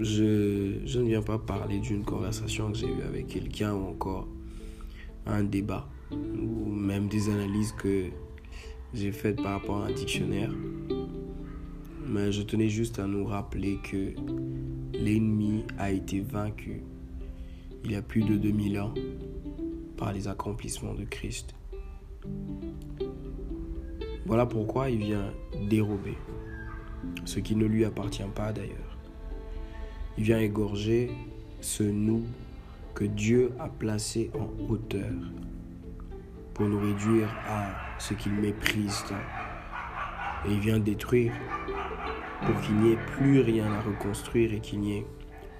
Je, ne viens pas parler d'une conversation que j'ai eue avec quelqu'un ou encore un débat ou même des analyses que j'ai faites par rapport à un dictionnaire. Mais je tenais juste à nous rappeler que l'ennemi a été vaincu il y a plus de 2000 ans par les accomplissements de Christ. Voilà pourquoi il vient dérober ce qui ne lui appartient pas d'ailleurs. Il vient égorger ce nous que Dieu a placé en hauteur pour nous réduire à ce qu'il méprise. Et il vient détruire pour qu'il n'y ait plus rien à reconstruire et qu'il n'y ait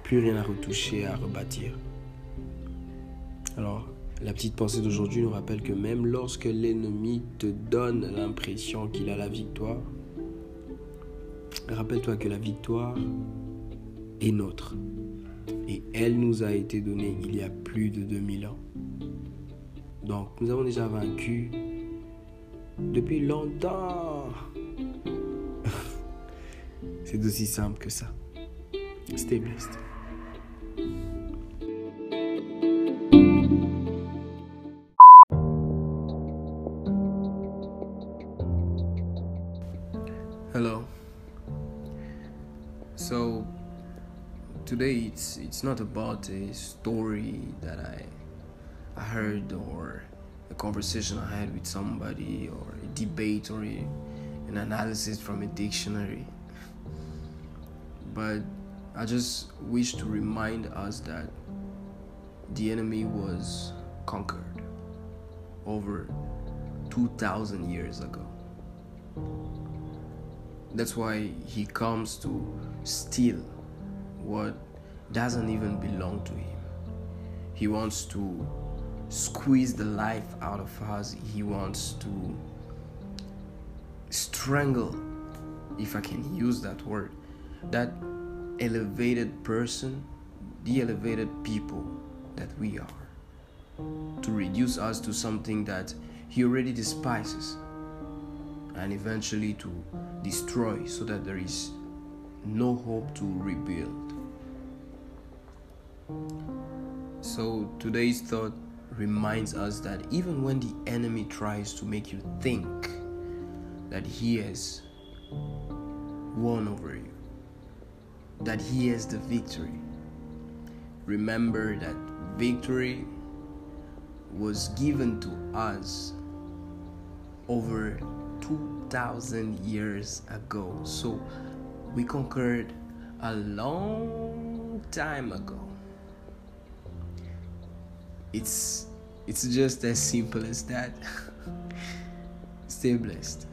plus rien à retoucher, à rebâtir. Alors, la petite pensée d'aujourd'hui nous rappelle que même lorsque l'ennemi te donne l'impression qu'il a la victoire, rappelle-toi que la victoire est nôtre. Et elle nous a été donnée il y a plus de 2000 ans. Donc nous avons déjà vaincu depuis longtemps. C'est aussi simple que ça. Stay blessed. Hello. So today it's it's not about a story that I I heard or a conversation I had with somebody or a debate or a, an analysis from a dictionary. But I just wish to remind us that the enemy was conquered over 2000 years ago. That's why he comes to steal what doesn't even belong to him. He wants to squeeze the life out of us. He wants to strangle, if I can use that word, that elevated person, the elevated people that we are, to reduce us to something that he already despises, and eventually to destroy so that there is no hope to rebuild. So today's thought reminds us that even when the enemy tries to make you think that he has won over you, that he has the victory, remember that victory was given to us over 2000 years ago. So we conquered a long time ago. It's it's just as simple as that. Stay blessed.